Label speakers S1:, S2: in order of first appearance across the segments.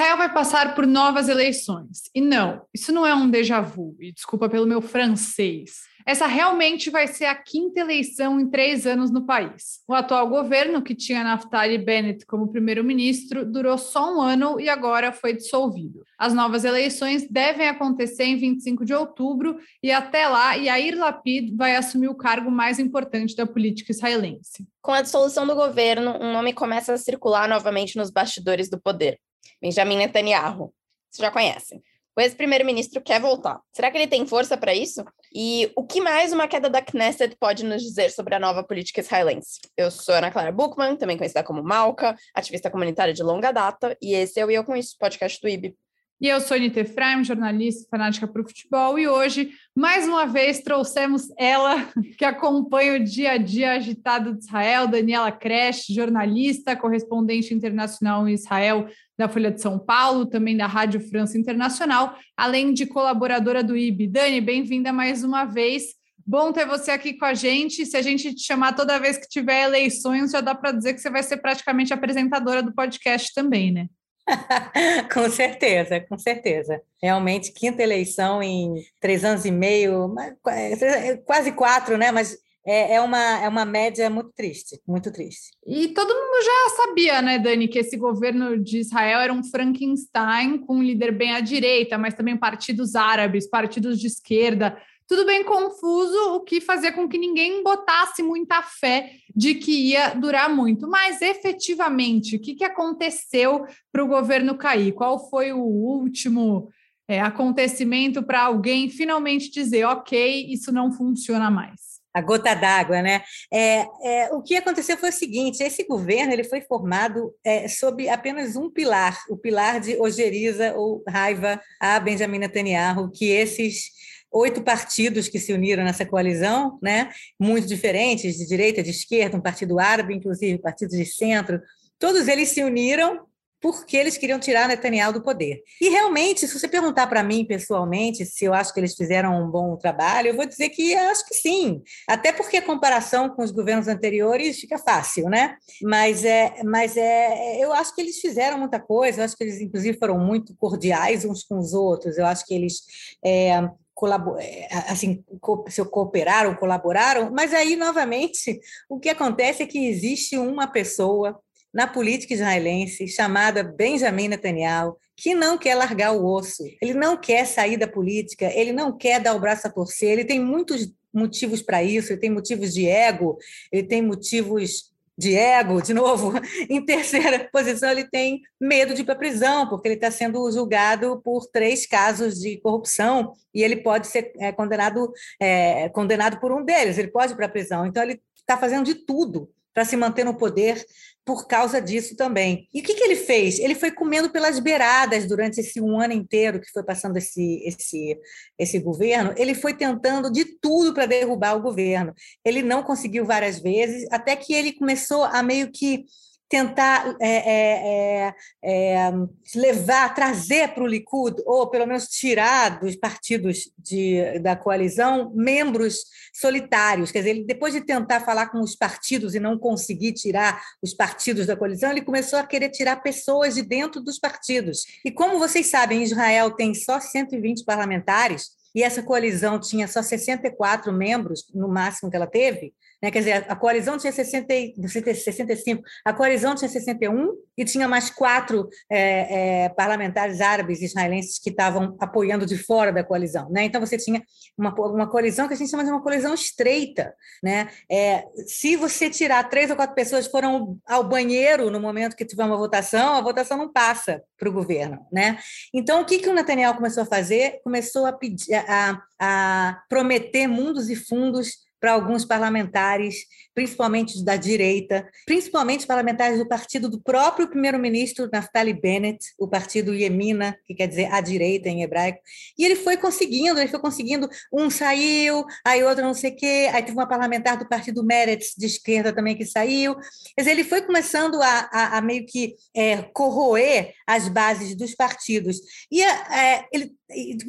S1: Israel vai passar por novas eleições. E não, isso não é um déjà vu, e desculpa pelo meu francês. Essa realmente vai ser a quinta eleição em três anos no país. O atual governo, que tinha Naftali Bennett como primeiro-ministro, durou só um ano e agora foi dissolvido. As novas eleições devem acontecer em 25 de outubro e até lá, Yair Lapid vai assumir o cargo mais importante da política israelense.
S2: Com a dissolução do governo, um nome começa a circular novamente nos bastidores do poder. Benjamin Netanyahu. Você já conhece. O ex-primeiro-ministro quer voltar. Será que ele tem força para isso? E o que mais uma queda da Knesset pode nos dizer sobre a nova política israelense? Eu sou Ana Clara Buchmann, também conhecida como Malca, ativista comunitária de longa data, e esse é o Eu Com Isso, podcast do IB.
S1: E eu sou Anita Efraim, jornalista fanática para o futebol, e hoje, mais uma vez, trouxemos ela, que acompanha o dia a dia agitado de Israel, Daniela Kresh, jornalista, correspondente internacional em Israel da Folha de São Paulo, também da Rádio França Internacional, além de colaboradora do IB. Dani, bem-vinda mais uma vez. Bom ter você aqui com a gente. Se a gente te chamar toda vez que tiver eleições, já dá para dizer que você vai ser praticamente apresentadora do podcast também, né?
S3: com certeza, com certeza. Realmente, quinta eleição em três anos e meio, é, quase quatro, né? Mas é, é, uma, é uma média muito triste, muito triste.
S1: E todo mundo já sabia, né, Dani, que esse governo de Israel era um Frankenstein com um líder bem à direita, mas também partidos árabes, partidos de esquerda, tudo bem confuso, o que fazia com que ninguém botasse muita fé de que ia durar muito. Mas efetivamente, o que, que aconteceu para o governo cair? Qual foi o último é, acontecimento para alguém finalmente dizer, ok, isso não funciona mais?
S3: A gota d'água, né? É, é, o que aconteceu foi o seguinte: esse governo ele foi formado é, sob apenas um pilar, o pilar de ojeriza ou raiva a Benjamin Netanyahu, que esses oito partidos que se uniram nessa coalizão, né? Muito diferentes, de direita, de esquerda, um partido árabe, inclusive partidos de centro, todos eles se uniram porque eles queriam tirar Netanyahu do poder. E realmente, se você perguntar para mim pessoalmente se eu acho que eles fizeram um bom trabalho, eu vou dizer que acho que sim. Até porque a comparação com os governos anteriores fica fácil, né? Mas é, mas é, eu acho que eles fizeram muita coisa. Eu acho que eles inclusive foram muito cordiais uns com os outros. Eu acho que eles é, é assim, se cooperaram, colaboraram, mas aí, novamente, o que acontece é que existe uma pessoa na política israelense chamada Benjamin Netanyahu, que não quer largar o osso, ele não quer sair da política, ele não quer dar o braço a torcer, ele tem muitos motivos para isso, ele tem motivos de ego, ele tem motivos de ego, de novo. Em terceira posição, ele tem medo de ir para a prisão, porque ele está sendo julgado por três casos de corrupção e ele pode ser é, condenado, é, condenado por um deles, ele pode ir para a prisão. Então, ele está fazendo de tudo para se manter no poder por causa disso também. E o que, que ele fez? Ele foi comendo pelas beiradas durante esse um ano inteiro que foi passando esse, esse, esse governo. Ele foi tentando de tudo para derrubar o governo. Ele não conseguiu várias vezes, até que ele começou a meio que tentar é, é, é, é levar, trazer para o Likud, ou pelo menos tirar dos partidos de, da coalizão, membros solitários. Quer dizer, ele, depois de tentar falar com os partidos e não conseguir tirar os partidos da coalizão, ele começou a querer tirar pessoas de dentro dos partidos. E como vocês sabem, Israel tem só 120 parlamentares, e essa coalizão tinha só 64 membros, no máximo que ela teve, né? Quer dizer, a coalizão tinha 60, 65, a coalizão tinha 61 e tinha mais quatro é, é, parlamentares árabes israelenses que estavam apoiando de fora da coalizão. Né? Então, você tinha uma, uma coalizão que a gente chama de uma coalizão estreita. Né? É, se você tirar três ou quatro pessoas que foram ao banheiro no momento que tiver uma votação, a votação não passa para o governo. Né? Então, o que, que o Netanyahu começou a fazer? Começou a, pedir, a, a prometer mundos e fundos para alguns parlamentares, principalmente da direita, principalmente parlamentares do partido do próprio primeiro-ministro Naftali Bennett, o partido Yemina, que quer dizer a direita em hebraico. E ele foi conseguindo, ele foi conseguindo, um saiu, aí outro não sei o quê, aí teve uma parlamentar do partido Meretz, de esquerda também, que saiu. Quer dizer, ele foi começando a, a, a meio que é, corroer as bases dos partidos. E é, ele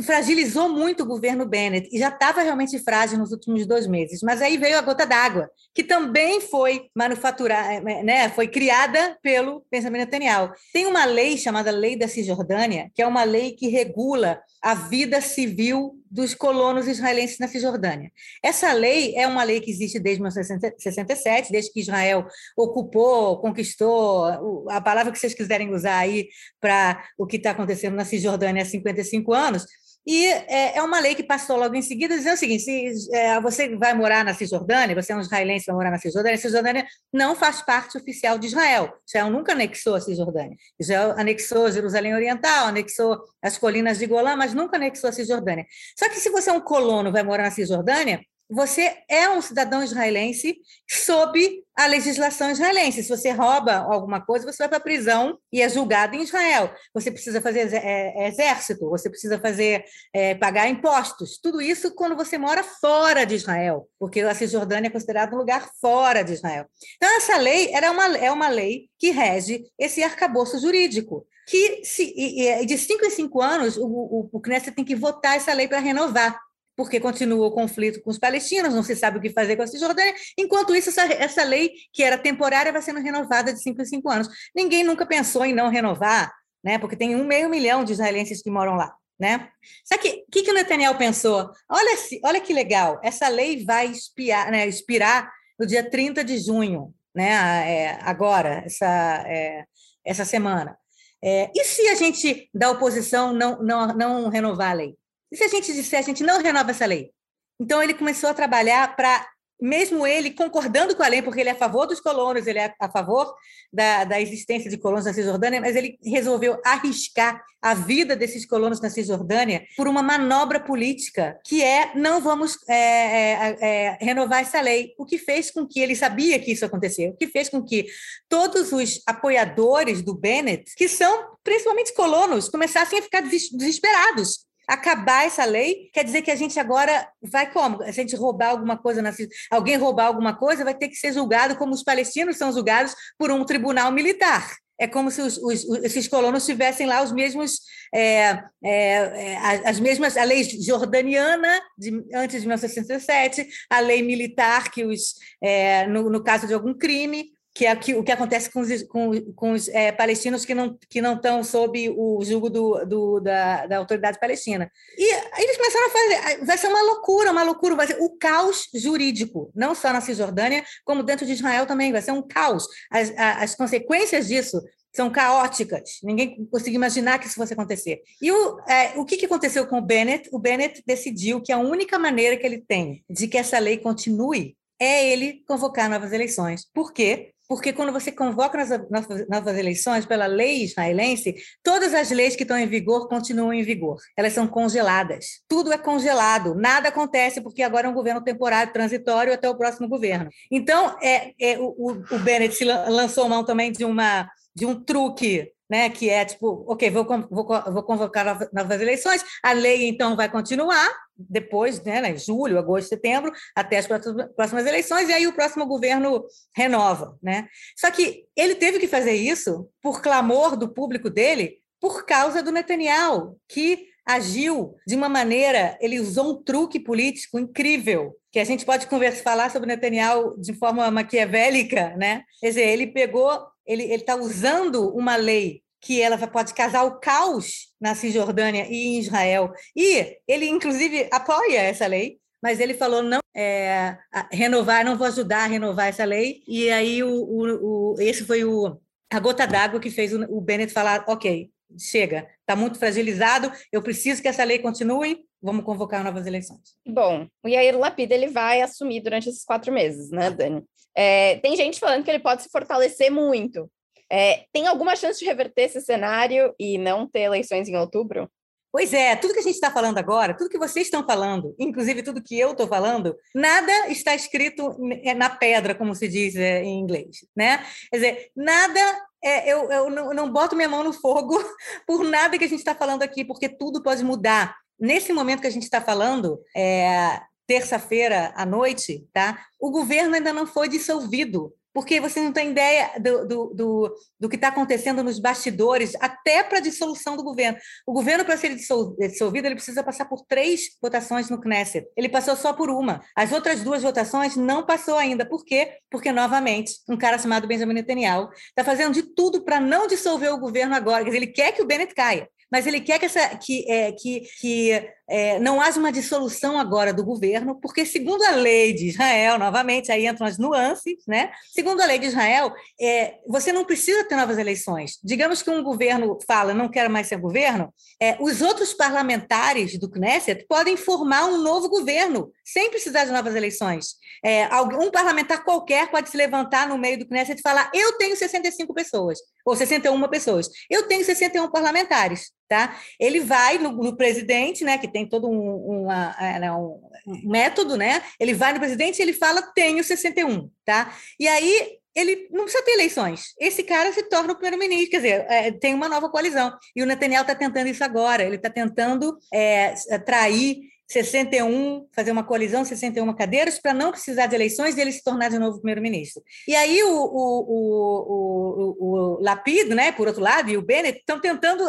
S3: fragilizou muito o governo Bennett, e já estava realmente frágil nos últimos dois meses Mas aí veio a gota d'água, que também foi manufaturada, né, foi criada pelo Benjamin Netanyahu. Tem uma lei chamada Lei da Cisjordânia, que é uma lei que regula a vida civil dos colonos israelenses na Cisjordânia. Essa lei é uma lei que existe desde 1967, desde que Israel ocupou, conquistou, a palavra que vocês quiserem usar aí para o que está acontecendo na Cisjordânia há 55 anos, e é, é, uma lei que passou logo em seguida, dizendo o seguinte: se é, você vai morar na Cisjordânia, você é um israelense vai morar na Cisjordânia, a Cisjordânia não faz parte oficial de Israel. Israel nunca anexou a Cisjordânia. Israel anexou Jerusalém Oriental, anexou as colinas de Golã, mas nunca anexou a Cisjordânia. Só que se você é um colono vai morar na Cisjordânia, você é um cidadão israelense sob a legislação israelense. Se você rouba alguma coisa, você vai para a prisão e é julgado em Israel. Você precisa fazer é, exército, você precisa fazer é, pagar impostos. Tudo isso quando você mora fora de Israel, porque a Cisjordânia é considerado um lugar fora de Israel. Então, essa lei era uma, é uma lei que rege esse arcabouço jurídico que se, e, de cinco em cinco anos o, o, o Knesset tem que votar essa lei para renovar porque continua o conflito com os palestinos, não se sabe o que fazer com a Cisjordânia. Enquanto isso, essa, essa lei, que era temporária, vai sendo renovada de cinco em cinco anos. Ninguém nunca pensou em não renovar, né? porque tem um meio milhão de israelenses que moram lá. Né? Só que o que, que o Netanyahu pensou? Olha, olha que legal, essa lei vai expiar, né, expirar no dia 30 de junho, né? É, agora, essa, é, essa semana. É, e se a gente, da oposição, não, não, não renovar a lei? E se a gente disser, a gente não renova essa lei? Então, ele começou a trabalhar para, mesmo ele concordando com a lei, porque ele é a favor dos colonos, ele é a favor da, da existência de colonos na Cisjordânia, mas ele resolveu arriscar a vida desses colonos na Cisjordânia por uma manobra política, que é não vamos é, é, é, renovar essa lei, o que fez com que ele sabia que isso aconteceu, o que fez com que todos os apoiadores do Bennett, que são principalmente colonos, começassem a ficar desesperados acabar essa lei, quer dizer que a gente agora vai como? Se a gente roubar alguma coisa, na, alguém roubar alguma coisa, vai ter que ser julgado como os palestinos são julgados por um tribunal militar. É como se os, os, esses colonos tivessem lá os mesmos, é, é, é, as mesmas, a lei jordaniana de, antes de 1967, a lei militar que os, é, no, no caso de algum crime, que é o que acontece com os, com, com os é, palestinos que não, que não estão sob o julgo do, do, da, da autoridade palestina. E eles começaram a fazer, vai ser uma loucura, uma loucura, vai ser o caos jurídico, não só na Cisjordânia, como dentro de Israel também, vai ser um caos. As, as consequências disso são caóticas. Ninguém conseguia imaginar que isso fosse acontecer. E o, é, o que, que aconteceu com o Bennett? O Bennett decidiu que a única maneira que ele tem de que essa lei continue é ele convocar novas eleições. Por quê? Porque quando você convoca novas, novas eleições pela lei israelense, todas as leis que estão em vigor continuam em vigor. Elas são congeladas. Tudo é congelado. Nada acontece porque agora é um governo temporário, transitório até o próximo governo. Então, é, é o, o Bennett lançou mão também de uma de um truque né, que é tipo, ok, vou, vou, vou convocar novas eleições, a lei então vai continuar depois, né, né, julho, agosto, setembro, até as próximas eleições, e aí o próximo governo renova. Né? Só que ele teve que fazer isso por clamor do público dele, por causa do Netanyahu, que agiu de uma maneira, ele usou um truque político incrível, que a gente pode conversar, falar sobre Netanyahu de forma maquiavélica, né? Quer dizer, ele pegou ele está usando uma lei que ela pode causar o caos na Cisjordânia e em Israel. E ele, inclusive, apoia essa lei, mas ele falou não é, renovar, não vou ajudar a renovar essa lei. E aí o, o, o esse foi o, a gota d'água que fez o, o Bennett falar, ok, chega, está muito fragilizado, eu preciso que essa lei continue, vamos convocar novas eleições.
S2: Bom, o Yair Lapida ele vai assumir durante esses quatro meses, né, Dani? É, tem gente falando que ele pode se fortalecer muito. É, tem alguma chance de reverter esse cenário e não ter eleições em outubro?
S3: Pois é, tudo que a gente está falando agora, tudo que vocês estão falando, inclusive tudo que eu estou falando, nada está escrito na pedra, como se diz em inglês, né? Quer dizer, nada é, eu, eu não, não, boto minha mão no fogo por nada que a gente está falando aqui, porque tudo pode mudar. Nesse momento que a gente está falando, é, terça-feira à noite, tá? O governo ainda não foi dissolvido. porque você não tem ideia do, do, do, do que está acontecendo nos bastidores, até para a dissolução do governo. O governo, para ser dissolvido, ele precisa passar por três votações no Knesset. Ele passou só por uma. As outras duas votações não passou ainda. Por quê? Porque, novamente, um cara chamado Benjamin Netanyahu está fazendo de tudo para não dissolver o governo agora. Quer dizer, ele quer que o Bennett caia mas ele quer que, essa, que, é, que, que é, não haja uma dissolução agora do governo, porque, segundo a lei de Israel, novamente, aí entram as nuances, né? Segundo a lei de Israel, é, você não precisa ter novas eleições. Digamos que um governo fala, não quero mais ser governo, é, os outros parlamentares do Knesset podem formar um novo governo, sem precisar de novas eleições. É, um parlamentar qualquer pode se levantar no meio do Knesset e falar: eu tenho 65 pessoas, ou 61 pessoas, eu tenho 61 parlamentares. Tá? Ele vai no, no presidente, né, que tem todo um, uma, um, método, né? Ele vai no presidente e ele fala: tenho 61, tá? E aí ele não precisa ter eleições. Esse cara se torna o primeiro-ministro, quer dizer, é, tem uma nova coalizão. E o Netanyahu está tentando isso agora. Ele está tentando é, atrair 61, fazer uma coalizão, 61 cadeiras, para não precisar de eleições e ele se tornar de novo primeiro-ministro. E aí o, o, o, o, o Lapid, né, por outro lado, e o Bennett estão tentando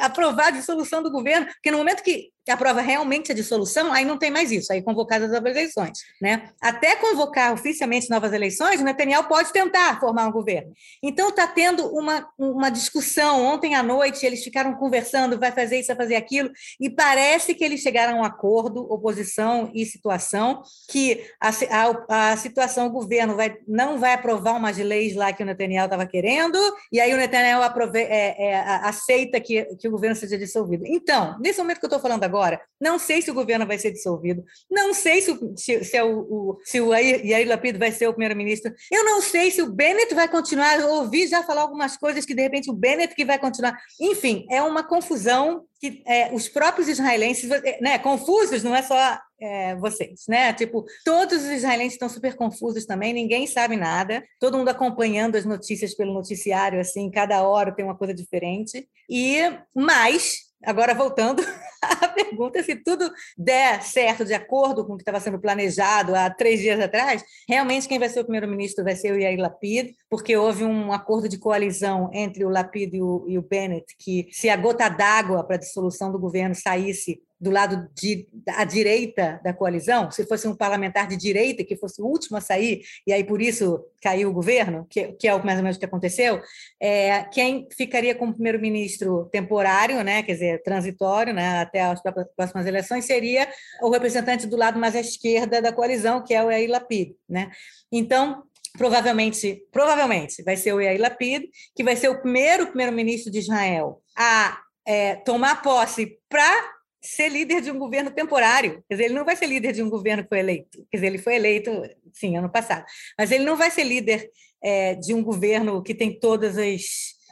S3: aprovar a dissolução do governo, porque no momento que que aprova realmente a dissolução, aí não tem mais isso, aí convocadas novas eleições. Né? Até convocar oficialmente novas eleições, o Netanyahu pode tentar formar um governo. Então está tendo uma, uma discussão. Ontem à noite eles ficaram conversando, vai fazer isso, vai fazer aquilo, e parece que eles chegaram a um acordo, oposição e situação, que a, a, a situação, o governo vai, não vai aprovar umas leis lá que o Netanyahu estava querendo, e aí o Netanyahu aprove, é, é, aceita que, que o governo seja dissolvido. Então, nesse momento que eu estou falando agora, agora. Não sei se o governo vai ser dissolvido. Não sei se, se, se, é o, o, se o Yair Lapid vai ser o primeiro-ministro. Eu não sei se o Bennett vai continuar. Eu ouvi já falar algumas coisas que, de repente, o Bennett que vai continuar. Enfim, é uma confusão que é, os próprios israelenses, né, confusos, não é só é, vocês, né? Tipo, todos os israelenses estão super confusos também, ninguém sabe nada, todo mundo acompanhando as notícias pelo noticiário, assim, cada hora tem uma coisa diferente. E mais, Agora, voltando à pergunta, se tudo der certo de acordo com o que estava sendo planejado há três dias atrás, realmente quem vai ser o primeiro-ministro vai ser o Yair Lapid, porque houve um acordo de coalizão entre o Lapid e o, e o Bennett, que se a gota d'água para a dissolução do governo saísse do lado de, à direita da coalizão, se fosse um parlamentar de direita que fosse o último a sair, e aí por isso caiu o governo, que, que é mais ou menos o que aconteceu, é, quem ficaria como primeiro-ministro temporário, né, quer dizer, transitório, né, até as próximas eleições, seria o representante do lado mais à esquerda da coalizão, que é o Yair Lapid. Né? Então, provavelmente, provavelmente vai ser o Yair Lapid, que vai ser o primeiro primeiro-ministro de Israel a é, tomar posse para ser líder de um governo temporário. Quer dizer, ele não vai ser líder de um governo que foi eleito. Quer dizer, ele foi eleito, sim, ano passado. Mas ele não vai ser líder é, de um governo que tem todas as,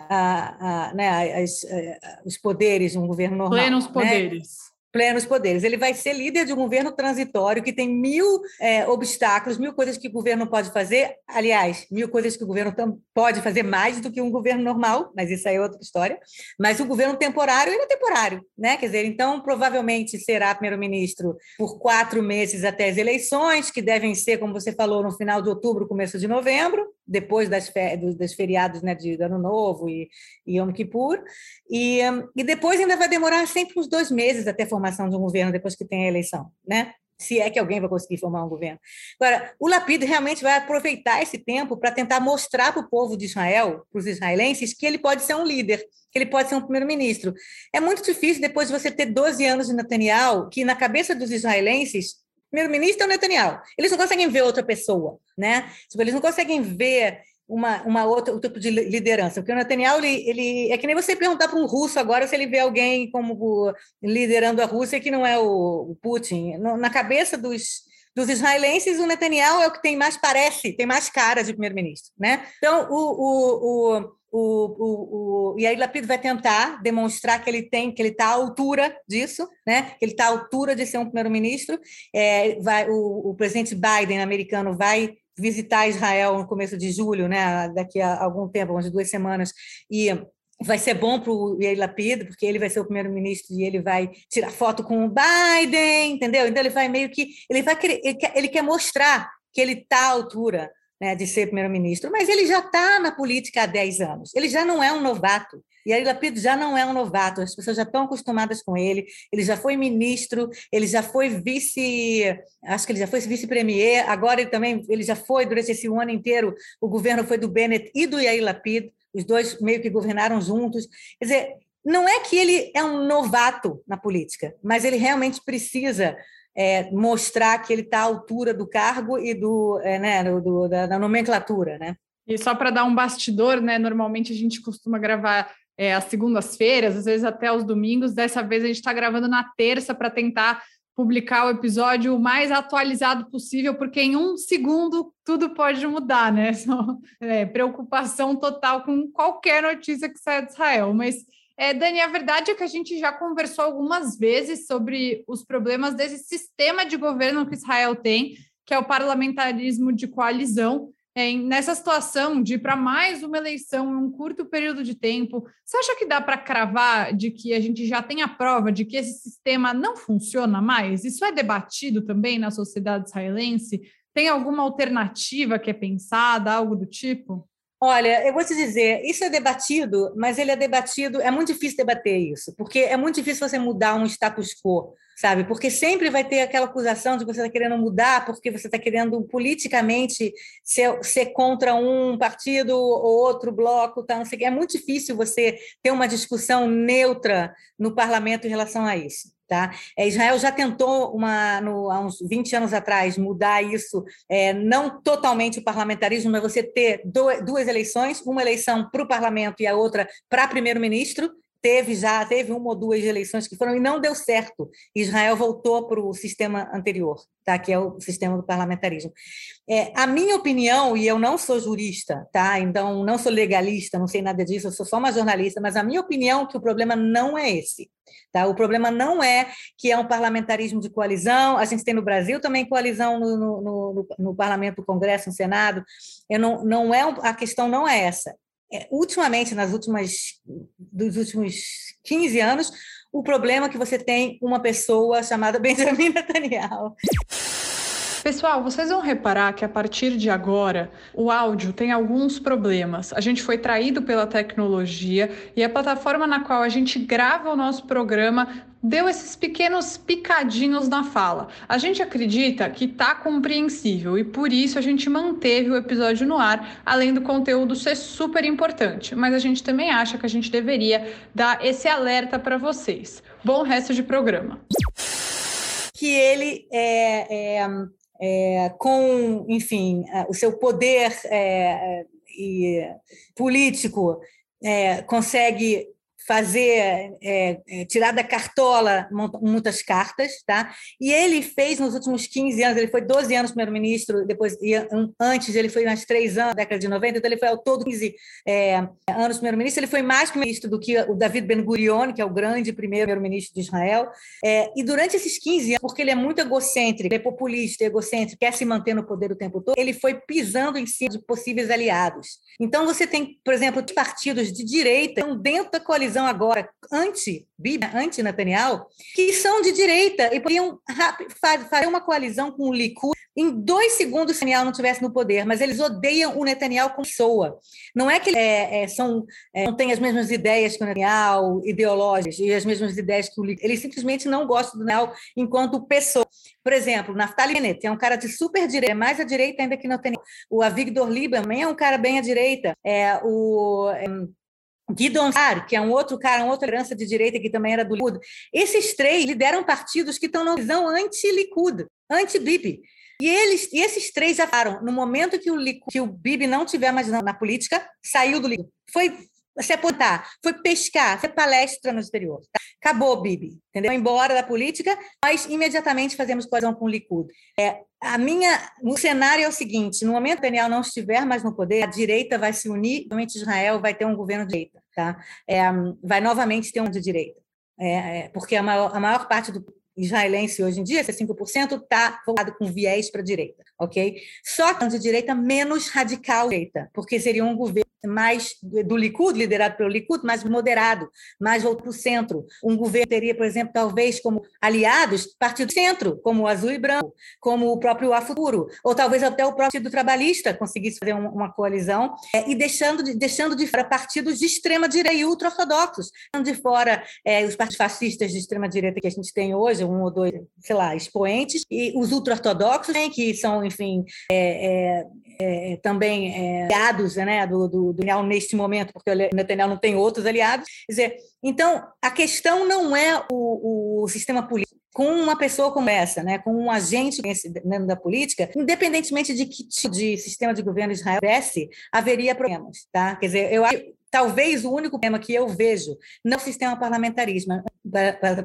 S3: a, a, né, as, a, é, os poderes de um governo normal.
S1: Plenos
S3: né? Plenos poderes. Ele vai ser líder de um governo transitório que tem mil é, obstáculos, mil coisas que o governo pode fazer. Aliás, mil coisas que o governo pode fazer mais do que um governo normal, mas isso aí é outra história. Mas o governo temporário, ele é temporário, né? Quer dizer, então provavelmente será primeiro-ministro por quatro meses até as eleições, que devem ser, como você falou, no final de outubro, começo de novembro depois das, das feriados né, de Ano Novo e, e Yom Kippur, e, e depois ainda vai demorar sempre uns dois meses até a formação de um governo, depois que tem a eleição, né? se é que alguém vai conseguir formar um governo. Agora, o Lapid realmente vai aproveitar esse tempo para tentar mostrar para o povo de Israel, para os israelenses, que ele pode ser um líder, que ele pode ser um primeiro-ministro. É muito difícil, depois de você ter 12 anos de Netanyahu, que na cabeça dos israelenses primeiro-ministro é o Netanyahu. Eles não conseguem ver outra pessoa, né? Tipo, eles não conseguem ver uma, uma outra um tipo de liderança. Porque o Netanyahu, ele, ele é que nem você perguntar para um russo agora se ele vê alguém como liderando a Rússia que não é o, o Putin. Na cabeça dos, dos israelenses, o Netanyahu é o que tem mais parece, tem mais cara de primeiro-ministro, né? Então, o, o, o o, o, o, Lapid vai tentar demonstrar que ele tem, que ele está à altura disso, né? Que ele está à altura de ser um primeiro-ministro. É, vai, o, o presidente Biden, americano, vai visitar Israel no começo de julho, né? Daqui a algum tempo, umas duas semanas, e vai ser bom para o Yair Lapid, porque ele vai ser o primeiro-ministro e ele vai tirar foto com o Biden, entendeu? Então ele vai meio que ele vai querer, ele quer, ele quer mostrar que ele está à altura né, de ser primeiro-ministro, mas ele já está na política há 10 anos, ele já não é um novato. E aí Lapid já não é um novato, as pessoas já estão acostumadas com ele, ele já foi ministro, ele já foi vice, acho que ele já foi vice-premier, agora ele também, ele já foi, durante esse ano inteiro, o governo foi do Bennett e do Yair Lapid, os dois meio que governaram juntos. Quer dizer, não é que ele é um novato na política, mas ele realmente precisa é, mostrar que ele está à altura do cargo e do, é, né, do da, da, nomenclatura, né?
S1: E só para dar um bastidor, né? Normalmente a gente costuma gravar é, às segundas-feiras, às vezes até aos domingos. Dessa vez a gente está gravando na terça para tentar publicar o episódio o mais atualizado possível, porque em um segundo tudo pode mudar, né? é, preocupação total com qualquer notícia que saia de Israel. Mas, é, Dani, a verdade é que a gente já conversou algumas vezes sobre os problemas desse sistema de governo que Israel tem, que é o parlamentarismo de coalizão. Nessa situação de para mais uma eleição em um curto período de tempo, você acha que dá para cravar de que a gente já tem a prova de que esse sistema não funciona mais? Isso é debatido também na sociedade israelense? Tem alguma alternativa que é pensada, algo do tipo?
S3: Olha, eu vou te dizer, isso é debatido, mas ele é debatido, é muito difícil debater isso, porque é muito difícil você mudar um status quo sabe? Porque sempre vai ter aquela acusação de que você está querendo mudar porque você está querendo politicamente ser, ser, contra um partido ou outro bloco, tá? Não sei, é muito difícil você ter uma discussão neutra no parlamento em relação a isso. Tá? É, Israel já tentou, uma, no, há uns 20 anos atrás, mudar isso, é, não totalmente o parlamentarismo, mas você ter do, duas eleições, uma eleição para o parlamento e a outra para primeiro-ministro, teve já, teve uma ou duas eleições que foram e não deu certo. Israel voltou para o sistema anterior, tá? que é o sistema do parlamentarismo. É, a minha opinião, e eu não sou jurista, tá? então não sou legalista, não sei nada disso, eu sou só uma jornalista, mas a minha opinião é que o problema não é esse. Tá? O problema não é que é um parlamentarismo de coalizão, a gente tem no Brasil também coalizão no, no, no, no parlamento, no Congresso, no Senado. Eu não, não é, a questão não é essa ultimamente, nas últimas, dos últimos 15 anos, o problema é que você tem uma pessoa chamada Benjamin Netanyahu.
S1: Pessoal, vocês vão reparar que a partir de agora o áudio tem alguns problemas. A gente foi traído pela tecnologia e a plataforma na qual a gente grava o nosso programa deu esses pequenos picadinhos na fala. A gente acredita que tá compreensível e por isso a gente manteve o episódio no ar, além do conteúdo ser super importante. Mas a gente também acha que a gente deveria dar esse alerta para vocês. Bom resto de programa.
S3: Que ele é, é é, com, enfim, o seu poder é, e político, é, consegue fazer, é, é, tirar da cartola muitas cartas, tá? E ele fez nos últimos 15 anos, ele foi 12 anos primeiro-ministro, depois, antes ele foi mais três anos, década de 90, então ele foi ao todo 15 é, anos primeiro-ministro, ele foi mais primeiro-ministro do que o David Ben-Gurion, que é o grande primeiro-ministro de Israel, é, e durante esses 15 anos, porque ele é muito egocêntrico, é populista, egocêntrico, quer se manter no poder o tempo todo, ele foi pisando em cima de possíveis aliados. Então você tem, por exemplo, partidos de direita dentro da coalizão agora anti-Bíblia, anti-Netanyahu, que são de direita e poderiam fazer uma coalizão com o Likud em dois segundos se Netanyahu não estivesse no poder, mas eles odeiam o Netanyahu como pessoa. Não é que eles é, é, são, é, não têm as mesmas ideias que o Netanyahu, ideológicas, e as mesmas ideias que o Likud. Eles simplesmente não gostam do Netanyahu enquanto pessoa. Por exemplo, Naftali Bennett é um cara de super direita, é mais à direita ainda que Netanyahu. O Avigdor Lieberman é um cara bem à direita. É, o... Guidon que é um outro cara, uma outra herança de direita que também era do Likud. Esses três lideram partidos que estão na visão anti-Likud, anti-Bibi. E eles, e esses três já falaram, no momento que o, Likud, que o Bibi não tiver mais na, na política, saiu do Likud. Foi se apontar, foi pescar, foi palestra no exterior. Tá? Acabou, Bibi, entendeu? Foi embora da política, mas imediatamente fazemos coesão com o Likud. É, a minha, o cenário é o seguinte: no momento que Daniel não estiver mais no poder, a direita vai se unir, realmente Israel vai ter um governo de direita, tá? É, vai novamente ter um de direita, é, é porque a maior, a maior parte do israelense hoje em dia, 5%, está voltado com viés para a direita, ok? Só que de direita menos radical direita, porque seria um governo mais do Likud, liderado pelo Likud, mais moderado, mais voltado para o centro. Um governo teria, por exemplo, talvez como aliados partido centro, como o Azul e Branco, como o próprio Afuturo, ou talvez até o Partido Trabalhista conseguisse fazer uma coalizão, é, e deixando de, deixando de fora partidos de extrema-direita e ultra-ortodoxos, de fora é, os partidos fascistas de extrema-direita que a gente tem hoje, um ou dois, sei lá, expoentes, e os ultra-ortodoxos, que são, enfim, é, é é, também é, aliados né, do, do, do Netanyahu neste momento, porque o Netanyahu não tem outros aliados. Quer dizer, então, a questão não é o, o sistema político. Com uma pessoa como essa, né, com um agente dentro da política, independentemente de que tipo de sistema de governo Israel tivesse, haveria problemas. Tá? Quer dizer, eu acho talvez o único problema que eu vejo não o sistema parlamentarismo,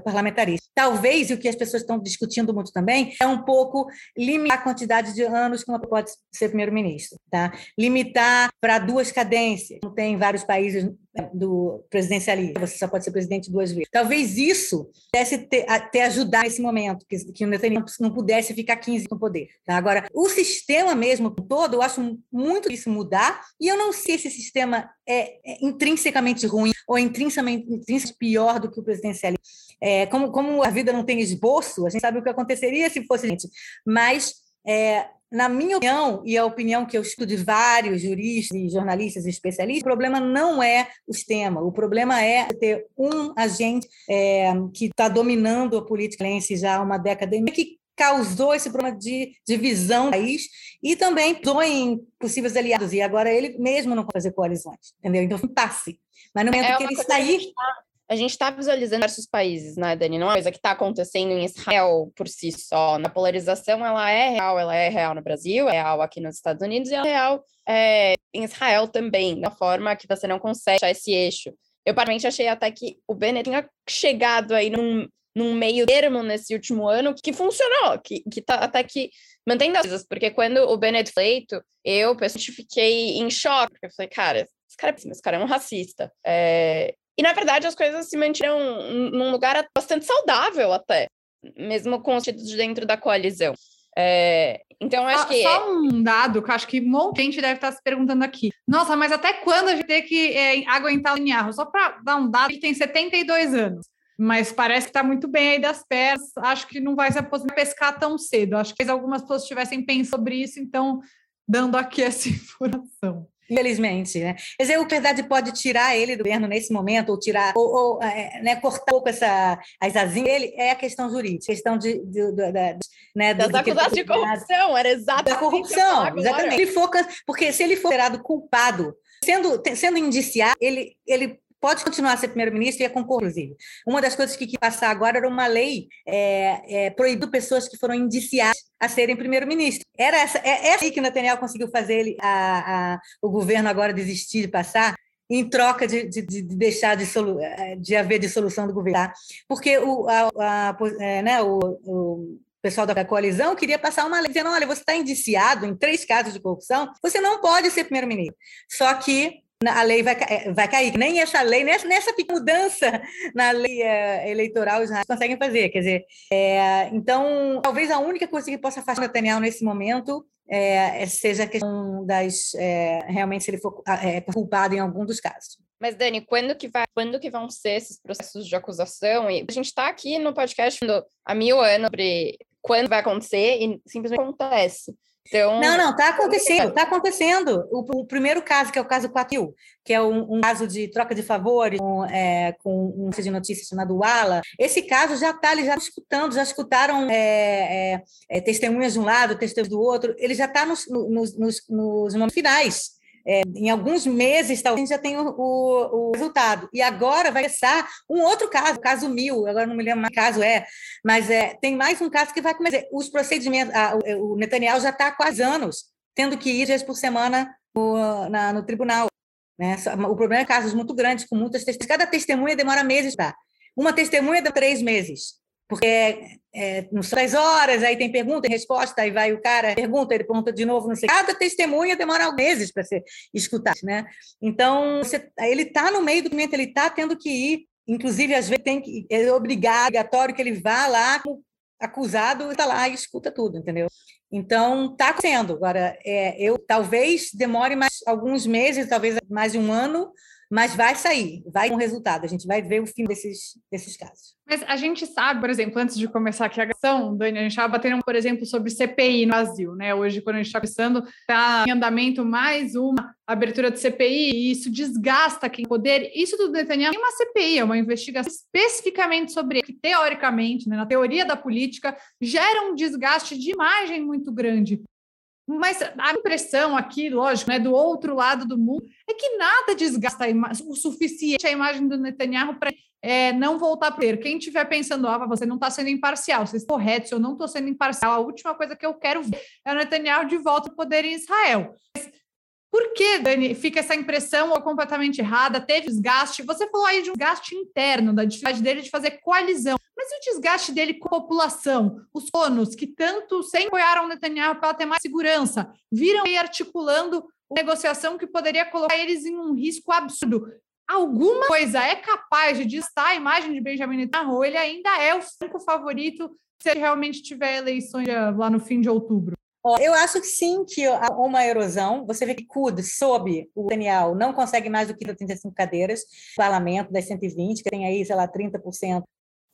S3: parlamentarista. Talvez, e o que as pessoas estão discutindo muito também, é um pouco limitar a quantidade de anos que uma pode ser primeiro-ministro. Tá? Limitar para duas cadências. Tem vários países do presidencialismo, você só pode ser presidente duas vezes. Talvez isso pudesse ter, ter ajudado nesse momento, que, que o Netanyahu não pudesse ficar 15 no poder. Tá? Agora, o sistema mesmo todo, eu acho muito isso mudar, e eu não sei se esse sistema é, é intrinsecamente ruim ou intrinsecamente, intrinsecamente pior do que o presidencialismo. É, como, como a vida não tem esboço, a gente sabe o que aconteceria se fosse gente. Mas, é, na minha opinião, e a opinião que eu estudo de vários juristas e jornalistas e especialistas, o problema não é o sistema, o problema é ter um agente é, que está dominando a política já há uma década e que causou esse problema de divisão do país e também pisou em possíveis aliados. E agora ele mesmo não pode fazer coalizões, entendeu? Então, passe. Mas no momento é que ele sair.
S2: A gente está visualizando diversos países, né, Dani? Não é uma coisa que está acontecendo em Israel por si só. Na polarização, ela é real, ela é real no Brasil, é real aqui nos Estados Unidos e é real é, em Israel também, da forma que você não consegue achar esse eixo. Eu, particularmente, achei até que o Bennett tinha chegado aí num, num meio termo nesse último ano que funcionou, que, que tá até que mantendo as coisas, porque quando o Bennett feito, eu pessoalmente fiquei em choque, porque eu falei, cara, esse cara, é esse cara é um racista. É... E na verdade as coisas se mantiveram num lugar bastante saudável até, mesmo com os títulos dentro da coalizão. É, então, acho que.
S1: Só um dado que eu acho que um monte de gente deve estar se perguntando aqui. Nossa, mas até quando a gente tem que é, aguentar o Netanyahu? Só para dar um dado, ele tem 72 anos mas parece que está muito bem aí das pernas. Acho que não vai se aposentar pescar tão cedo. Acho que algumas pessoas tivessem pensado sobre isso, então dando aqui essa informação.
S3: Infelizmente, né? Quer dizer, o verdade pode tirar ele do governo nesse momento, ou tirar, ou, ou é, né, cortar um pouco essa, as asinhas dele, é a questão jurídica, a questão de, de, de, de né,
S2: das acusações de corrupção, era exatamente.
S3: Da corrupção, exatamente. Ele for, porque se ele for considerado culpado, sendo, sendo indiciado, ele, ele pode continuar a ser primeiro-ministro e é concorrer, inclusive. Uma das coisas que que passar agora era uma lei é, é, proibindo pessoas que foram indiciadas a serem primeiro-ministro. Era essa, é, essa aí que Netanyahu conseguiu fazer ele, a, a, o governo agora desistir de passar, em troca de, de, de deixar de, solu, de haver dissolução do governo. Tá? Porque o, a, é, né, o, o pessoal da coalizão queria passar uma lei dizendo: olha, você está indiciado em três casos de corrupção, você não pode ser primeiro-ministro. Só que a lei vai, é, vai cair. Nem essa lei, nessa, nessa mudança na lei é, eleitoral, os conseguem fazer. Quer dizer, é, então, talvez a única coisa que possa afastar o Netanyahu nesse momento é, seja a questão das. É, realmente, se ele for é, culpado em algum dos casos.
S2: Mas, Dani, quando que, vai, quando que vão ser esses processos de acusação? E a gente está aqui no podcast há mil anos sobre quando vai acontecer e simplesmente acontece.
S3: Então, não, não, está acontecendo, está acontecendo. O, o, primeiro caso, que é o caso 4 que é um, um, caso de troca de favores com, é, com um de notícias chamado Wala, esse caso já está, eles já estão escutando, já escutaram é, é, é, testemunhas de um lado, testemunhas do outro, ele já está nos, nos, nos, nos momentos finais. É, em alguns meses, talvez, já tenha o, o, o, resultado. E agora vai começar um outro caso, o caso mil, agora não me lembro mais que caso é, mas é, tem mais um caso que vai começar. Os procedimentos, a, o, o Netanyahu já está há quase anos tendo que ir vezes por semana no, na, no tribunal. Né? O problema é casos muito grandes, com muitas testemunhas. Cada testemunha demora meses? Uma testemunha dá três meses porque é, é, não das horas, aí tem pergunta e resposta, aí vai o cara, pergunta, ele pergunta de novo, não sei. Cada testemunha demora meses para ser escutado, né? Então, você, ele está no meio do momento, ele está tendo que ir, inclusive, às vezes tem que, é obrigatório que ele vá lá, acusado, está lá e escuta tudo, entendeu? Então, está acontecendo. Agora, é, eu talvez demore mais alguns meses, talvez mais de um ano, mas vai sair, vai um resultado. A gente vai ver o fim desses, desses casos.
S1: Mas a gente sabe, por exemplo, antes de começar aqui a gravação, Dani, a gente estava batendo, por exemplo, sobre CPI no Brasil, né? Hoje, quando a gente está pensando, está em andamento mais uma abertura de CPI, e isso desgasta quem poder. Isso do Netanyahu tem uma CPI, é uma investigação especificamente sobre ele, que, teoricamente, né, na teoria da política, gera um desgaste de imagem muito grande. Mas a impressão aqui, lógico, né, do outro lado do mundo, é que nada desgasta o suficiente a imagem do Netanyahu para é, não voltar para poder. Quem estiver pensando, ah, você não está sendo imparcial, você está correto, se eu não estou sendo imparcial, a última coisa que eu quero ver é o Netanyahu de volta ao poder em Israel. Mas por que, Dani, fica essa impressão ou completamente errada? Teve desgaste? Você falou aí de um desgaste interno, da dificuldade dele de fazer coalizão. Mas e o desgaste dele com a população? Os conos que tanto sempre apoiaram Netanyahu para ter mais segurança, viram aí articulando uma negociação que poderia colocar eles em um risco absurdo. Alguma coisa é capaz de distar a imagem de Benjamin Netanyahu ele ainda é o franco favorito se ele realmente tiver eleições lá no fim de outubro?
S3: Eu acho que sim, que há uma erosão. Você vê que CUD, sob o Daniel, não consegue mais do que 35 cadeiras. O parlamento das 120, que tem aí, sei lá, 30%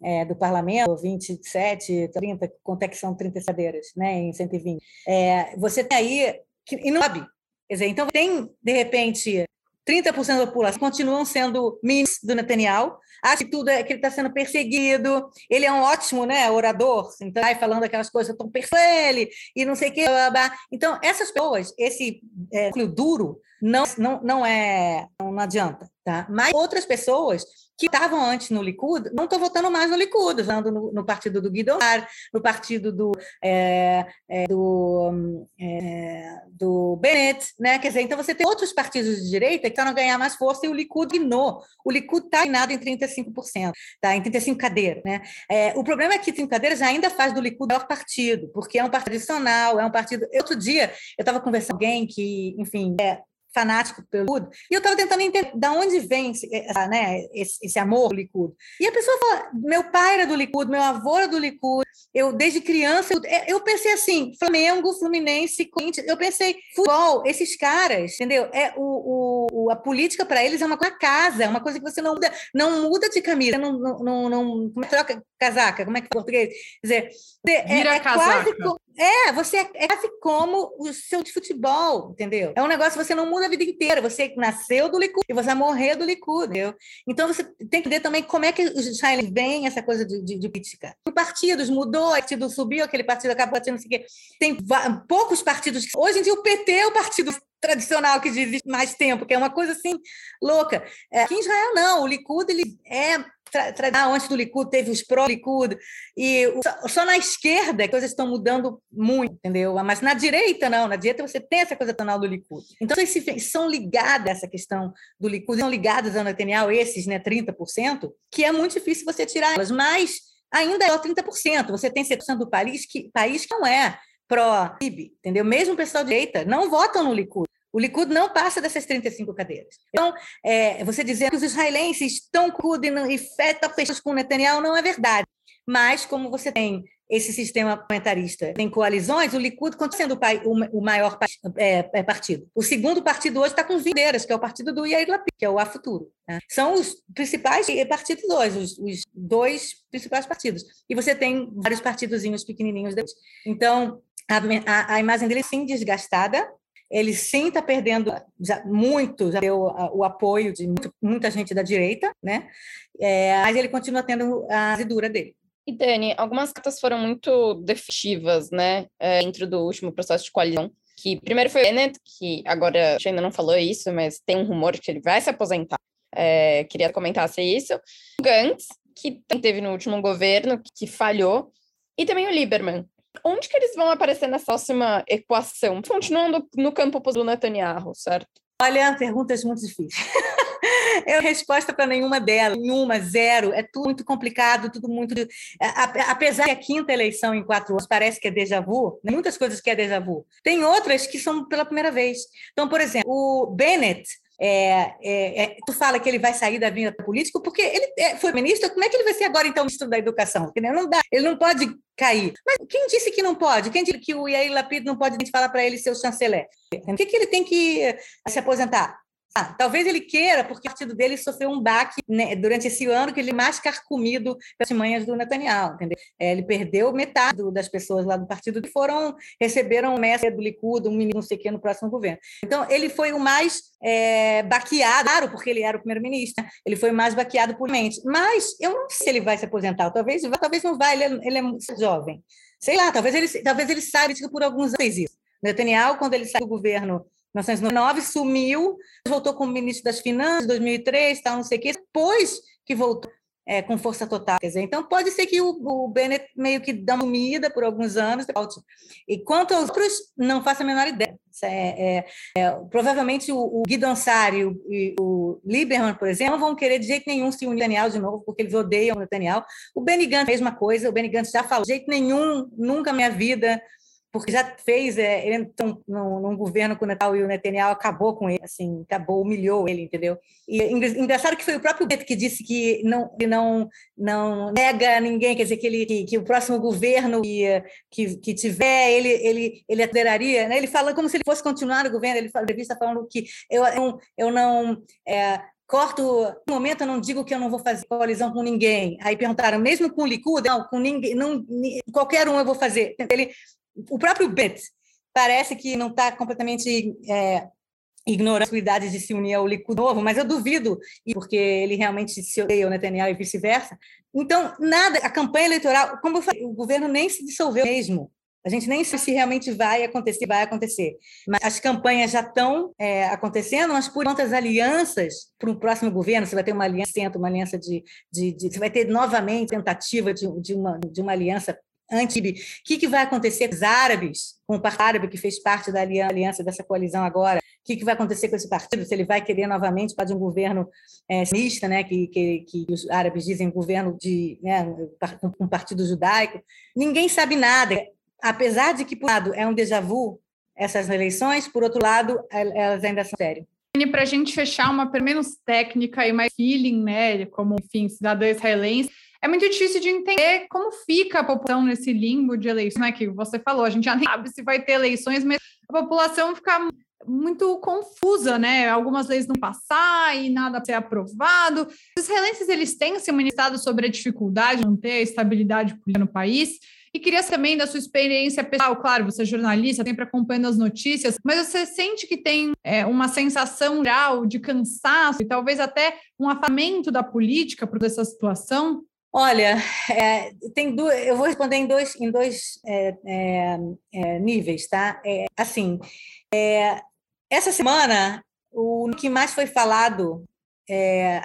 S3: é, do parlamento, 27, 30, quanto é que são 30 cadeiras né, em 120. É, você tem aí, que, e não sabe. Quer dizer, então tem, de repente, 30% da população continuam sendo ministros do Netanyahu, acha que tudo é que ele está sendo perseguido, ele é um ótimo né, orador, então vai falando aquelas coisas, perseguindo ele, e não sei o quê. Então, essas pessoas, esse é, duro, não, não, não é, não adianta. Tá? Mas outras pessoas que estavam antes no Likud, não estou votando mais no Likud, votando no, no, partido do Guido no partido do, é, é, do, é, do Bennett, né? Quer dizer, então você tem outros partidos de direita que estão a ganhar mais força e o Likud ignorou. O Likud está nada em 35%, tá? em 35 cadeiras. Né? É, o problema é que 35 cadeiras ainda faz do Likud o maior partido, porque é um partido tradicional, é um partido. Outro dia eu estava conversando com alguém que, enfim, é, fanático pelo Likud, e eu estava tentando entender de onde vem esse, né, esse, esse amor pelo Likud. E a pessoa fala, meu pai era do Likud, meu avô era do Likud, eu desde criança, eu, é, eu pensei assim, Flamengo, Fluminense, Corinthians, eu pensei, futebol, esses caras, entendeu? É o, o a política para eles é uma coisa casa, é uma coisa que você não muda, não muda de camisa, não, não, não, não como é troca casaca, como é que é português? Quer dizer,
S1: é, Vira é, quase
S3: é, você é, quase como o seu de futebol, entendeu? É um negócio que você não muda a vida inteira. Você nasceu do Likud e você vai morrer do Likud, entendeu? Então você tem que entender também como é que os israelenses veem essa coisa de, de, de política. Partidos, mudou, o partido subiu, aquele partido acabou não sei o quê. Tem poucos partidos. Hoje em dia o PT é o partido tradicional que existe mais tempo, que é uma coisa assim louca. É, aqui em Israel não, o Likud ele é tradicional, antes do Likud teve os pró-Likud, e só, só, na esquerda as coisas estão mudando muito, entendeu? Mas na direita não, na direita você tem essa coisa tradicional do Likud. Então, se são ligadas a essa questão do Likud, são ligadas ao Netanyahu, esses né, 30%, que é muito difícil você tirar elas, mas ainda é 30%, você tem 70% do país que, país que não é pró-PIB, entendeu? Mesmo o pessoal de direita não votam no Likud. O Likud não passa dessas 35 cadeiras. Então, é, você dizer que os israelenses estão com e feta fechados com Netanyahu não é verdade. Mas, como você tem esse sistema parlamentarista em coalizões, o Likud continua sendo o, maior é, é, partido. O segundo partido hoje está com videiras, que é o partido do Yair Lapid, que é o A Futuro. Né? São os principais partidos hoje, os, os, dois principais partidos. E você tem vários partidozinhos pequenininhos deles. Então, a, a, imagem dele sim desgastada, ele sim está perdendo já, muito, já deu o apoio de muito, muita gente da direita, né? É, mas ele continua tendo a azedura dele.
S2: E Dani, algumas cartas foram muito definitivas, né, é, dentro do último processo de coalizão, que primeiro foi o Bennett, que agora a gente ainda não falou isso, mas tem um rumor que ele vai se aposentar. É, queria comentar se isso. O Gantz, que teve no último governo, que falhou, e também o Lieberman, onde que eles vão aparecer nessa próxima equação? Continuando no campo do Netanyahu, certo?
S3: Olha, perguntas muito difíceis. Eu resposta para nenhuma delas, nenhuma, zero. É tudo muito complicado, tudo muito. Apesar que a quinta eleição em quatro anos parece que é déjà vu, muitas coisas que é déjà vu. Tem outras que são pela primeira vez. Então, por exemplo, o Bennett é, é, é, tu fala que ele vai sair da vinda política porque ele é, foi ministro, como é que ele vai ser agora, então, ministro da educação? Não dá, ele não pode cair. Mas quem disse que não pode? Quem disse que o Yair Lapid não pode falar para ele ser o chanceler? Por que, que ele tem que se aposentar? Ah, talvez ele queira, porque o partido dele sofreu um baque né, durante esse ano que ele é mais carcomido pelas manhas do Netanyahu. Entendeu? É, ele perdeu metade das pessoas lá do partido que foram receberam o mestre do Likud, um menino não sei o no próximo governo. Então, ele foi o mais é, baqueado, claro, porque ele era o primeiro-ministro, né? ele foi mais baqueado por mente. Mas eu não sei se ele vai se aposentar, talvez, talvez não vai, ele é, ele é jovem. Sei lá, talvez ele, talvez ele saiba por alguns anos isso. Netanyahu, quando ele saiu do governo 1999, sumiu, voltou como ministro das Finanças, 2003, tal, não sei o quê, depois que voltou é, com força total. Quer dizer, então, pode ser que o, o Bennett meio que dá uma umida por alguns anos. E quanto aos outros, não faço a menor ideia. É, é, é, provavelmente o, o Guido Ansari e o Lieberman, por exemplo, não vão querer de jeito nenhum se unir Netanyahu de novo, porque eles odeiam o Netanyahu. O Benny Gantz, mesma coisa, o Benny Gantz já falou, de jeito nenhum, nunca minha vida porque já fez, é, ele entrou num, num, governo com o Netanyahu e o Netanyahu acabou com ele, assim, acabou, humilhou ele, entendeu? E engraçado que foi o próprio Beto que disse que não, que não, não nega ninguém, quer dizer, que, ele, que, que o próximo governo que, que, que, tiver, ele, ele, ele aderaria, né? ele fala como se ele fosse continuar no governo, ele fala, entrevista falando que eu, eu, eu não... É, corto, no momento eu não digo que eu não vou fazer coalizão com ninguém. Aí perguntaram, mesmo com o Likud? Não, com ninguém, não, qualquer um eu vou fazer. Ele o próprio Bet parece que não está completamente é, ignorando a possibilidade de se unir ao Likud novo, mas eu duvido, porque ele realmente se odeia o Netanyahu e vice-versa. Então, nada, a campanha eleitoral, como eu falei, o governo nem se dissolveu mesmo. A gente nem sabe se realmente vai acontecer, vai acontecer. Mas as campanhas já estão é, acontecendo, mas por quantas alianças para o próximo governo, você vai ter uma aliança centro, uma aliança de, de, de, Você vai ter novamente tentativa de, de, uma, de uma aliança anti O que, que vai acontecer com os árabes, com o Partido Árabe, que fez parte da aliança dessa coalizão agora? O que, que vai acontecer com esse partido? Se ele vai querer novamente para um governo é, né, que, que, que, os árabes dizem governo de né, um partido judaico? Ninguém sabe nada. Apesar de que, por um lado, é um déjà vu essas eleições, por outro lado, elas ainda são sérias
S1: para a gente fechar uma menos técnica e mais feeling, né, como enfim cidadã israelense, é muito difícil de entender como fica a população nesse limbo de eleições, né? Que você falou, a gente já nem sabe se vai ter eleições, mas a população fica muito confusa, né? Algumas leis não passar e nada ser aprovado. Os israelenses eles têm se manifestado sobre a dificuldade de manter a estabilidade política no país. E queria também da sua experiência pessoal, claro, você é jornalista, sempre acompanhando as notícias, mas você sente que tem é, uma sensação geral de cansaço e talvez até um afamento da política por essa situação?
S3: Olha, é, tem duas, eu vou responder em dois, em dois é, é, é níveis, tá? É, assim, é, essa semana, o que mais foi falado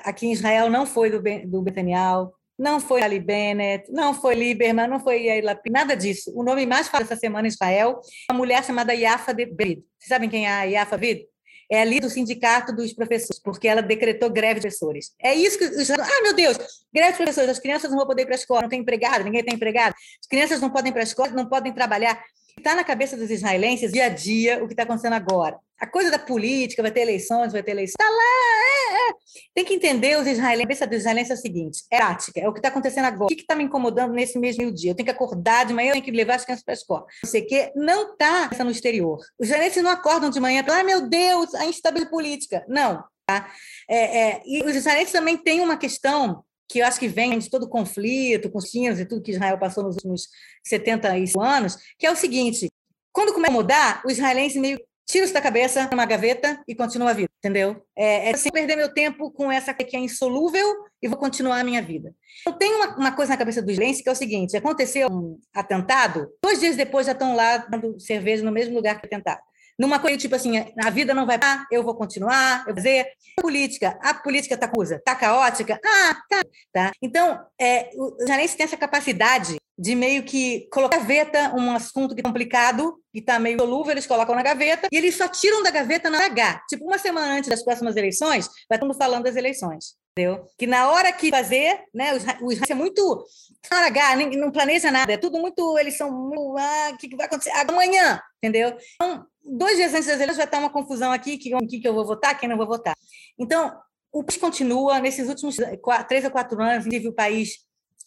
S3: aqui em Israel não foi do, do Betanial, não foi Ali Bennett, não foi Lieberman, não foi Yair Lapid, nada disso. O nome mais falado essa semana em Israel é uma mulher chamada Yafa de Brid. Vocês sabem quem é a Yafa Brid? É ali do sindicato dos professores, porque ela decretou greve de professores. É isso que os ah, meu Deus, greve de professores, as crianças não vão poder ir para a escola, não tem empregado, ninguém tem empregado, as crianças não podem ir para a escola, não podem trabalhar. Está na cabeça dos israelenses dia a dia o que está acontecendo agora. A coisa da política, vai ter eleições, vai ter eleições. Está lá, é, é. Tem que entender os israelenses. A cabeça dos israelenses é o seguinte: é prática, é o que está acontecendo agora. O que está me incomodando nesse mesmo dia? Eu tenho que acordar de manhã, eu tenho que levar as crianças para a escola. Não sei o quê, não está no exterior. Os israelenses não acordam de manhã para, ai meu Deus, a instabilidade política. Não. Tá? É, é, e os israelenses também têm uma questão que eu acho que vem de todo o conflito com os chinos e tudo que Israel passou nos últimos 70 anos, que é o seguinte: quando começa a mudar, o israelense meio tira isso da cabeça numa gaveta e continua a vida, entendeu? É, é sem perder meu tempo com essa que é insolúvel e vou continuar a minha vida. Eu tenho uma, uma coisa na cabeça do israelense que é o seguinte: aconteceu um atentado, dois dias depois já estão lá dando cerveja no mesmo lugar que o atentado numa coisa tipo assim, a vida não vai parar, eu vou continuar, eu vou fazer. A política, a política está acusa, está caótica, ah, tá. tá. Então, é, o israelense tem essa capacidade de meio que colocar gaveta um assunto que é complicado e está meio solúvel, eles colocam na gaveta e eles só tiram da gaveta na H. Tipo, uma semana antes das próximas eleições, vai mundo falando das eleições. Entendeu? Que na hora que fazer, né, os, os é muito H, não planeja nada, é tudo muito, eles são ah, o que, que vai acontecer amanhã, entendeu? Então, dois dias antes das eleições vai estar uma confusão aqui, que, que, que eu vou votar, quem não vou votar. Então, o país continua, nesses últimos quatro, três ou quatro anos, inclusive o país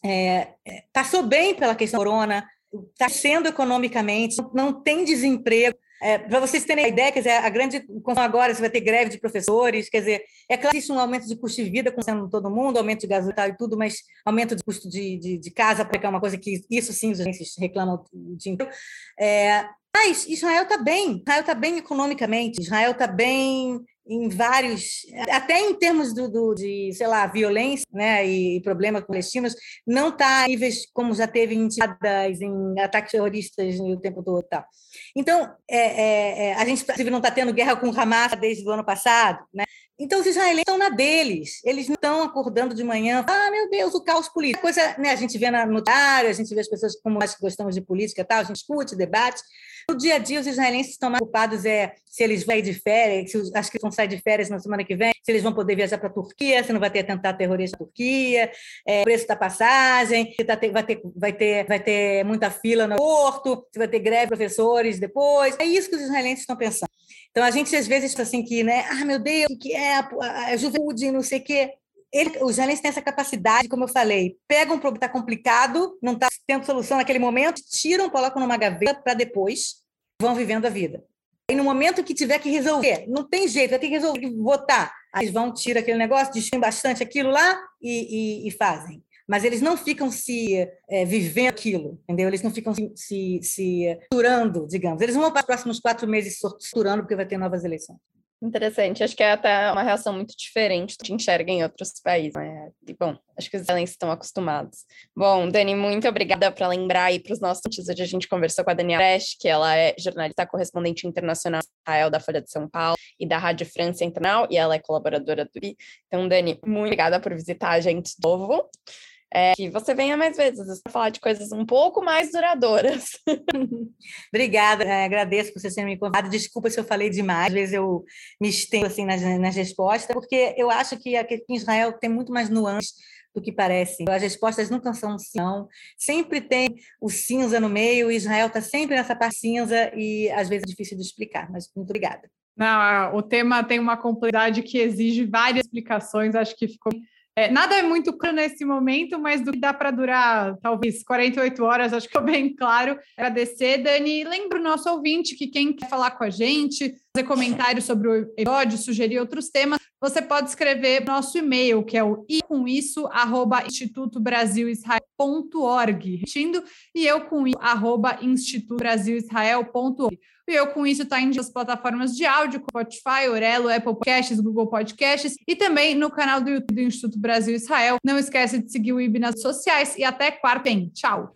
S3: é, é passou bem pela questão corona, está sendo economicamente, não tem desemprego. É, Para vocês terem a ideia, quer dizer, a grande agora você vai ter greve de professores, quer dizer, é claro que existe um aumento de custo de vida, com todo mundo, aumento de gasolina e tudo, mas aumento de custo de, de, de casa, porque é uma coisa que isso sim os agentes reclamam o dia inteiro. É, mas Israel está bem, Israel está bem economicamente, Israel está bem em vários, até em termos do, do, de, sei lá, violência né, e problemas palestinos, não está níveis como já teve em em ataques terroristas o tempo todo. Tá. Então, é, é, é, a gente não está tendo guerra com o Hamas desde o ano passado, né? Então, os israelenses estão na deles, eles não estão acordando de manhã, ah, meu Deus, o caos político. Coisa, né, a gente vê no diário, a gente vê as pessoas como nós que gostamos de política tal, a gente discute, debate, no dia a dia, os israelenses estão mais preocupados é se eles vão de férias, se acho que vão sair de férias na semana que vem, se eles vão poder viajar para a Turquia, se não vai ter atentado terrorista na Turquia, é, preço da passagem, se tá, vai, ter, vai, ter, vai ter muita fila no porto, se vai ter greve de professores depois. É isso que os israelenses estão pensando. Então, a gente às vezes assim que, né? Ah, meu Deus, o que é a, a, a juventude, não sei o quê. Ele, israelenses têm essa capacidade, como eu falei, pegam um problema que está complicado, não está tendo solução naquele momento, tiram, colocam numa gaveta para depois, vão vivendo a vida. E no momento que tiver que resolver, não tem jeito, vai ter que resolver, votar. Aí eles vão, tirar aquele negócio, destruem bastante aquilo lá e, e, e fazem. Mas eles não ficam se é, vivendo aquilo, entendeu? Eles não ficam se, se, se torturando, digamos. Eles vão para os próximos quatro meses se torturando porque vai ter novas eleições.
S2: Interessante, acho que é até uma reação muito diferente que enxerga em outros países. Né? E, bom, acho que os israelenses estão acostumados. Bom, Dani, muito obrigada por lembrar aí para os nossos ouvintes. Hoje a gente conversou com a Daniela Brecht, que ela é jornalista correspondente internacional Israel da Folha de São Paulo e da Rádio França Internacional, e ela é colaboradora do I. Então, Dani, muito obrigada por visitar a gente de novo é, que você venha mais vezes para falar de coisas um pouco mais duradouras.
S3: Obrigada, é, agradeço por você ter me convidado. Desculpa se eu falei demais, às vezes eu me estendo assim nas, nas respostas, porque eu acho que aqui em Israel tem muito mais nuances do que parece. As respostas nunca são sim, não. Sempre tem o cinza no meio, Israel está sempre nessa parte cinza e às vezes é difícil de explicar, mas muito obrigada.
S1: Não, o tema tem uma complexidade que exige várias explicações, acho que ficou é, nada é muito claro nesse momento, mas do que dá para durar talvez 48 horas, acho que ficou bem claro. Agradecer, Dani. Lembro o nosso ouvinte que quem quer falar com a gente, fazer comentários sobre o episódio, sugerir outros temas, você pode escrever nosso e-mail, que é o i com isso, arroba institutobrasilisrael.org, repetindo, e eu com isso, arroba institutobrasilisrael.org. E eu, com isso, está em as plataformas de áudio, Spotify, Orelo, Apple Podcasts, Google Podcasts e também no canal do YouTube do Instituto Brasil Israel. Não esquece de seguir o IB nas sociais e até quarta, hein? Tchau!